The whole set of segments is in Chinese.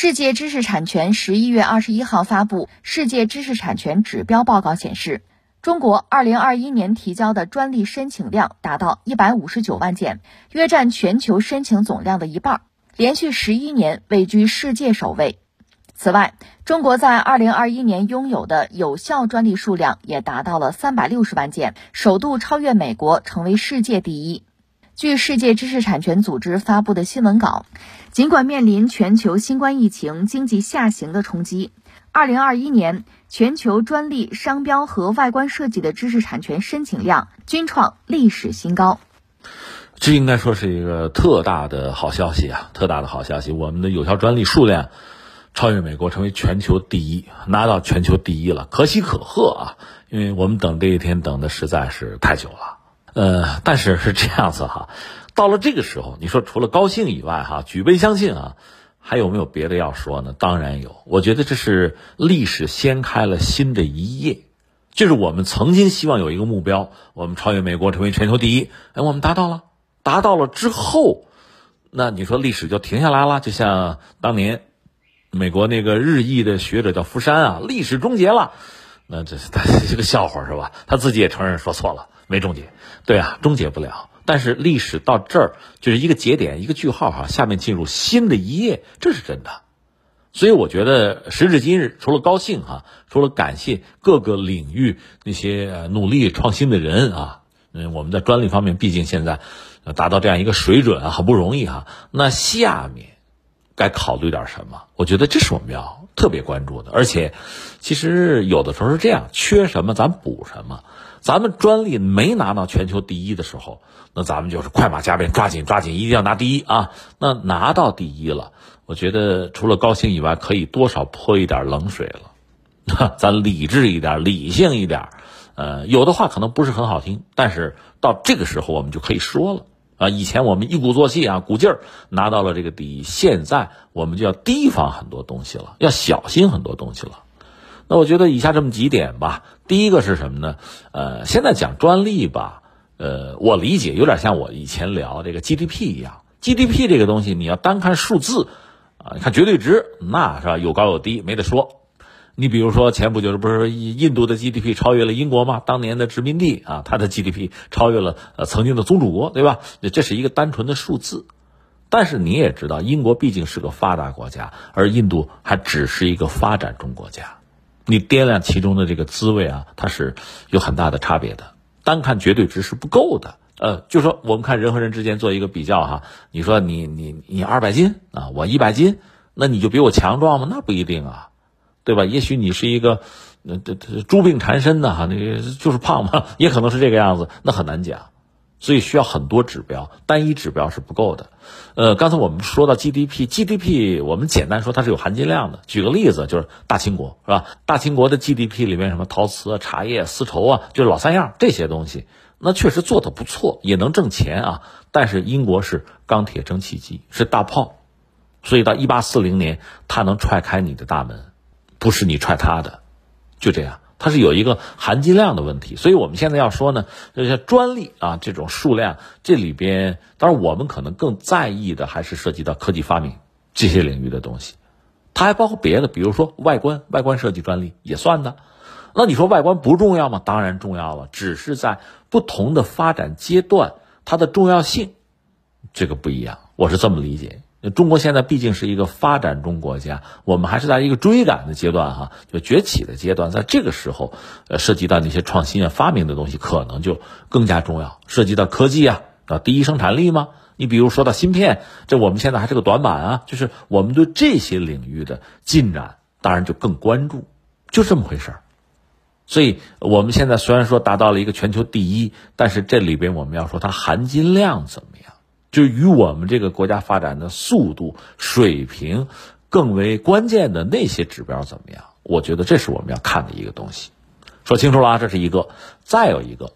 世界知识产权十一月二十一号发布《世界知识产权指标报告》显示，中国二零二一年提交的专利申请量达到一百五十九万件，约占全球申请总量的一半，连续十一年位居世界首位。此外，中国在二零二一年拥有的有效专利数量也达到了三百六十万件，首度超越美国，成为世界第一。据世界知识产权组织发布的新闻稿，尽管面临全球新冠疫情、经济下行的冲击，二零二一年全球专利、商标和外观设计的知识产权申请量均创历史新高。这应该说是一个特大的好消息啊！特大的好消息，我们的有效专利数量。超越美国，成为全球第一，拿到全球第一了，可喜可贺啊！因为我们等这一天等的实在是太久了。呃，但是是这样子哈，到了这个时候，你说除了高兴以外哈，举杯相庆啊，还有没有别的要说呢？当然有，我觉得这是历史掀开了新的一页，就是我们曾经希望有一个目标，我们超越美国，成为全球第一，哎，我们达到了，达到了之后，那你说历史就停下来了，就像当年。美国那个日裔的学者叫福山啊，历史终结了，那这是他是个笑话是吧？他自己也承认说错了，没终结。对啊，终结不了。但是历史到这儿就是一个节点，一个句号哈，下面进入新的一页，这是真的。所以我觉得时至今日，除了高兴哈，除了感谢各个领域那些努力创新的人啊，嗯，我们在专利方面毕竟现在达到这样一个水准啊，很不容易哈。那下面。该考虑点什么？我觉得这是我们要特别关注的。而且，其实有的时候是这样，缺什么咱补什么。咱们专利没拿到全球第一的时候，那咱们就是快马加鞭，抓紧抓紧，一定要拿第一啊！那拿到第一了，我觉得除了高兴以外，可以多少泼一点冷水了。咱理智一点，理性一点。呃，有的话可能不是很好听，但是到这个时候我们就可以说了。啊，以前我们一鼓作气啊，鼓劲儿拿到了这个第一，现在我们就要提防很多东西了，要小心很多东西了。那我觉得以下这么几点吧。第一个是什么呢？呃，现在讲专利吧，呃，我理解有点像我以前聊这个 GDP 一样，GDP 这个东西你要单看数字啊，你看绝对值，那是吧？有高有低，没得说。你比如说，前不久不是印度的 GDP 超越了英国吗？当年的殖民地啊，它的 GDP 超越了呃曾经的宗主国，对吧？这是一个单纯的数字。但是你也知道，英国毕竟是个发达国家，而印度还只是一个发展中国家。你掂量其中的这个滋味啊，它是有很大的差别的。单看绝对值是不够的。呃，就说我们看人和人之间做一个比较哈，你说你你你二百斤啊，我一百斤，那你就比我强壮吗？那不一定啊。对吧？也许你是一个，呃，这这猪病缠身的哈，那个就是胖嘛，也可能是这个样子，那很难讲，所以需要很多指标，单一指标是不够的。呃，刚才我们说到 GDP，GDP 我们简单说它是有含金量的。举个例子，就是大清国是吧？大清国的 GDP 里面什么陶瓷啊、茶叶、丝绸啊，就老三样这些东西，那确实做的不错，也能挣钱啊。但是英国是钢铁蒸汽机，是大炮，所以到一八四零年，它能踹开你的大门。不是你踹他的，就这样，它是有一个含金量的问题。所以我们现在要说呢，这些专利啊，这种数量，这里边，当然我们可能更在意的还是涉及到科技发明这些领域的东西。它还包括别的，比如说外观，外观设计专利也算的。那你说外观不重要吗？当然重要了，只是在不同的发展阶段，它的重要性这个不一样。我是这么理解。中国现在毕竟是一个发展中国家，我们还是在一个追赶的阶段哈，就崛起的阶段。在这个时候，呃，涉及到那些创新啊、发明的东西，可能就更加重要。涉及到科技啊，啊，第一生产力吗？你比如说到芯片，这我们现在还是个短板啊。就是我们对这些领域的进展，当然就更关注，就这么回事儿。所以，我们现在虽然说达到了一个全球第一，但是这里边我们要说它含金量怎么样？就与我们这个国家发展的速度水平更为关键的那些指标怎么样？我觉得这是我们要看的一个东西。说清楚了啊，这是一个。再有一个，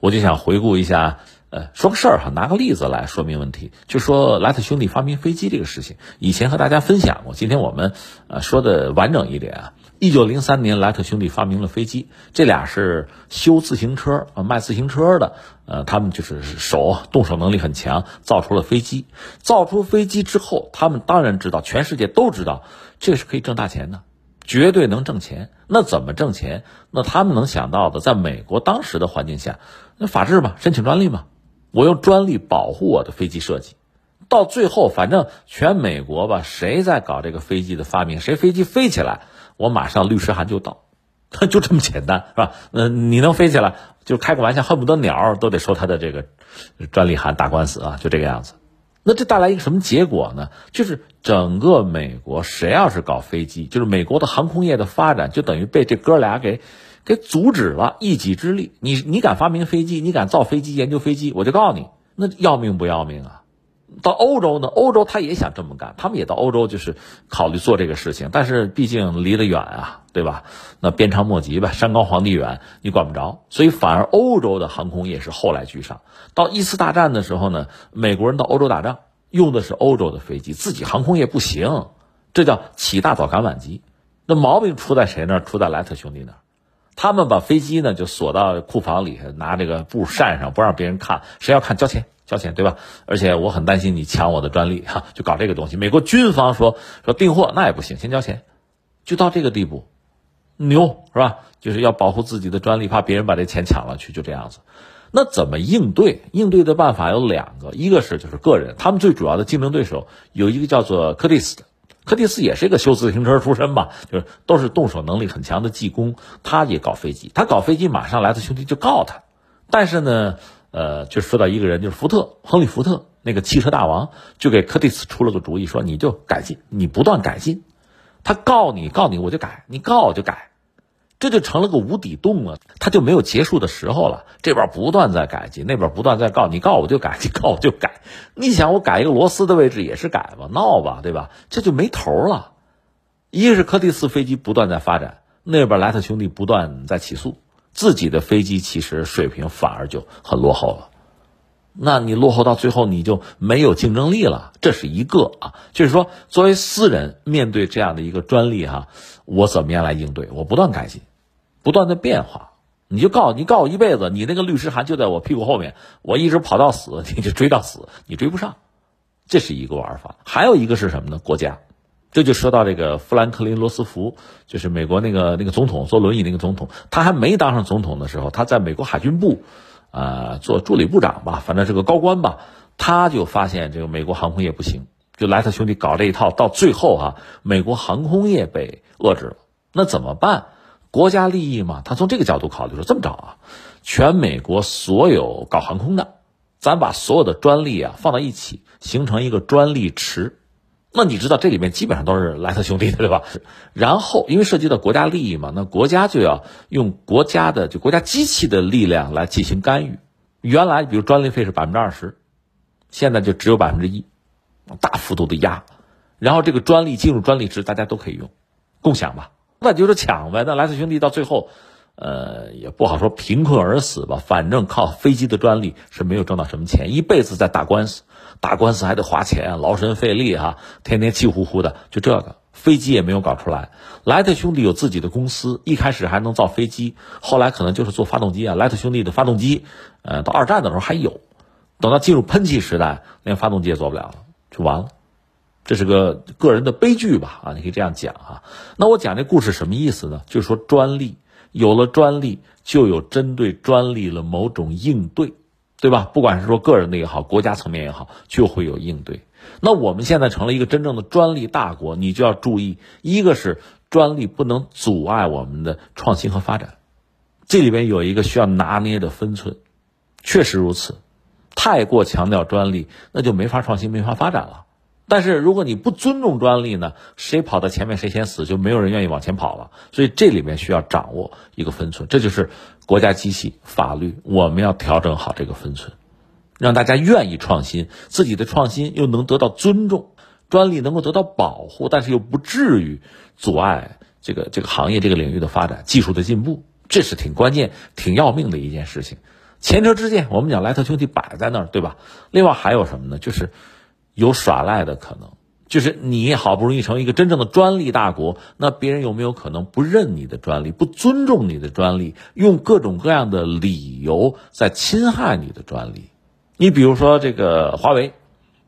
我就想回顾一下，呃，说个事儿哈，拿个例子来说明问题，就说莱特兄弟发明飞机这个事情，以前和大家分享过，今天我们呃说的完整一点啊。一九零三年，莱特兄弟发明了飞机，这俩是修自行车啊，卖自行车的，呃，他们就是手动手能力很强，造出了飞机。造出飞机之后，他们当然知道，全世界都知道，这是可以挣大钱的，绝对能挣钱。那怎么挣钱？那他们能想到的，在美国当时的环境下，那法治嘛，申请专利嘛。我用专利保护我的飞机设计，到最后，反正全美国吧，谁在搞这个飞机的发明，谁飞机飞起来，我马上律师函就到，就这么简单，是吧？嗯，你能飞起来，就开个玩笑，恨不得鸟都得收他的这个专利函打官司啊，就这个样子。那这带来一个什么结果呢？就是整个美国，谁要是搞飞机，就是美国的航空业的发展，就等于被这哥俩给。给阻止了一己之力，你你敢发明飞机，你敢造飞机、研究飞机，我就告诉你，那要命不要命啊？到欧洲呢，欧洲他也想这么干，他们也到欧洲就是考虑做这个事情，但是毕竟离得远啊，对吧？那鞭长莫及吧，山高皇帝远，你管不着，所以反而欧洲的航空业是后来居上。到一次大战的时候呢，美国人到欧洲打仗用的是欧洲的飞机，自己航空业不行，这叫起大早赶晚集。那毛病出在谁那？出在莱特兄弟那儿。他们把飞机呢就锁到库房里，拿这个布扇上，不让别人看。谁要看交钱，交钱，对吧？而且我很担心你抢我的专利，哈，就搞这个东西。美国军方说说订货那也不行，先交钱，就到这个地步，牛是吧？就是要保护自己的专利，怕别人把这钱抢了去，就这样子。那怎么应对？应对的办法有两个，一个是就是个人，他们最主要的竞争对手有一个叫做柯蒂斯的。柯蒂斯也是一个修自行车出身吧，就是都是动手能力很强的技工。他也搞飞机，他搞飞机，马上来的兄弟就告他。但是呢，呃，就说到一个人，就是福特，亨利·福特那个汽车大王，就给柯蒂斯出了个主意，说你就改进，你不断改进。他告你，告你，我就改，你告我就改。这就成了个无底洞了，他就没有结束的时候了。这边不断在改进，那边不断在告你，告我就改，你告我就改。你想我改一个螺丝的位置也是改吧，闹吧，对吧？这就没头了。一个是柯蒂斯飞机不断在发展，那边莱特兄弟不断在起诉自己的飞机，其实水平反而就很落后了。那你落后到最后，你就没有竞争力了。这是一个啊，就是说，作为私人面对这样的一个专利哈，我怎么样来应对？我不断改进。不断的变化，你就告你告我一辈子，你那个律师函就在我屁股后面，我一直跑到死，你就追到死，你追不上，这是一个玩法。还有一个是什么呢？国家，这就说到这个富兰克林·罗斯福，就是美国那个那个总统坐轮椅那个总统，他还没当上总统的时候，他在美国海军部，啊，做助理部长吧，反正是个高官吧，他就发现这个美国航空业不行，就莱特兄弟搞这一套，到最后啊，美国航空业被遏制了，那怎么办？国家利益嘛，他从这个角度考虑说，这么着啊，全美国所有搞航空的，咱把所有的专利啊放到一起，形成一个专利池。那你知道这里面基本上都是莱特兄弟的，对吧？然后因为涉及到国家利益嘛，那国家就要用国家的就国家机器的力量来进行干预。原来比如专利费是百分之二十，现在就只有百分之一，大幅度的压。然后这个专利进入专利池，大家都可以用，共享吧。那就是抢呗。那莱特兄弟到最后，呃，也不好说贫困而死吧。反正靠飞机的专利是没有挣到什么钱，一辈子在打官司，打官司还得花钱，劳神费力哈，天天气呼呼的。就这个飞机也没有搞出来。莱特兄弟有自己的公司，一开始还能造飞机，后来可能就是做发动机啊。莱特兄弟的发动机，呃，到二战的时候还有，等到进入喷气时代，连发动机也做不了了，就完了。这是个个人的悲剧吧？啊，你可以这样讲啊。那我讲这故事什么意思呢？就是说专利有了专利，就有针对专利了某种应对，对吧？不管是说个人的也好，国家层面也好，就会有应对。那我们现在成了一个真正的专利大国，你就要注意，一个是专利不能阻碍我们的创新和发展，这里边有一个需要拿捏的分寸。确实如此，太过强调专利，那就没法创新，没法发展了。但是如果你不尊重专利呢？谁跑到前面谁先死，就没有人愿意往前跑了。所以这里面需要掌握一个分寸，这就是国家机器法律，我们要调整好这个分寸，让大家愿意创新，自己的创新又能得到尊重，专利能够得到保护，但是又不至于阻碍这个这个行业这个领域的发展、技术的进步，这是挺关键、挺要命的一件事情。前车之鉴，我们讲莱特兄弟摆在那儿，对吧？另外还有什么呢？就是有耍赖的可能。就是你好不容易成为一个真正的专利大国，那别人有没有可能不认你的专利，不尊重你的专利，用各种各样的理由在侵害你的专利？你比如说这个华为，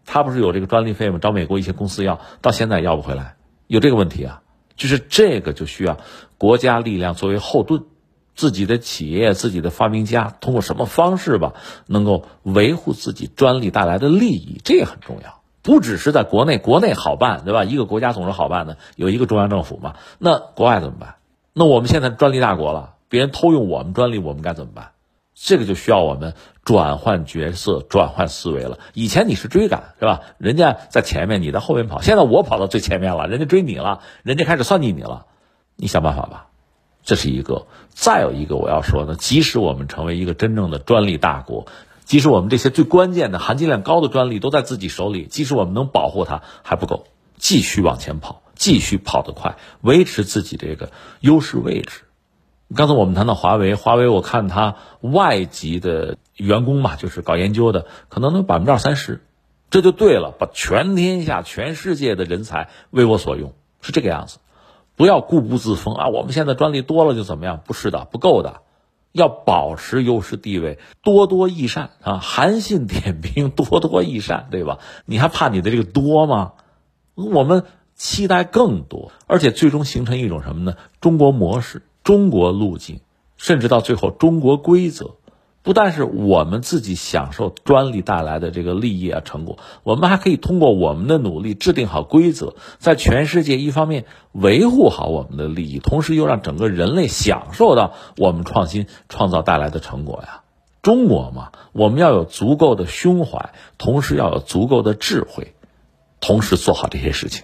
它不是有这个专利费吗？找美国一些公司要，到现在要不回来，有这个问题啊。就是这个就需要国家力量作为后盾，自己的企业、自己的发明家通过什么方式吧，能够维护自己专利带来的利益，这也很重要。不只是在国内，国内好办，对吧？一个国家总是好办的，有一个中央政府嘛。那国外怎么办？那我们现在专利大国了，别人偷用我们专利，我们该怎么办？这个就需要我们转换角色、转换思维了。以前你是追赶，是吧？人家在前面，你在后面跑。现在我跑到最前面了，人家追你了，人家开始算计你了，你想办法吧。这是一个。再有一个我要说的，即使我们成为一个真正的专利大国。即使我们这些最关键的、含金量高的专利都在自己手里，即使我们能保护它还不够，继续往前跑，继续跑得快，维持自己这个优势位置。刚才我们谈到华为，华为我看它外籍的员工嘛，就是搞研究的，可能能百分之二三十，这就对了，把全天下、全世界的人才为我所用，是这个样子。不要固步自封啊！我们现在专利多了就怎么样？不是的，不够的。要保持优势地位，多多益善啊！韩信点兵，多多益善，对吧？你还怕你的这个多吗？我们期待更多，而且最终形成一种什么呢？中国模式、中国路径，甚至到最后中国规则。不但是我们自己享受专利带来的这个利益啊成果，我们还可以通过我们的努力制定好规则，在全世界一方面维护好我们的利益，同时又让整个人类享受到我们创新创造带来的成果呀。中国嘛，我们要有足够的胸怀，同时要有足够的智慧，同时做好这些事情。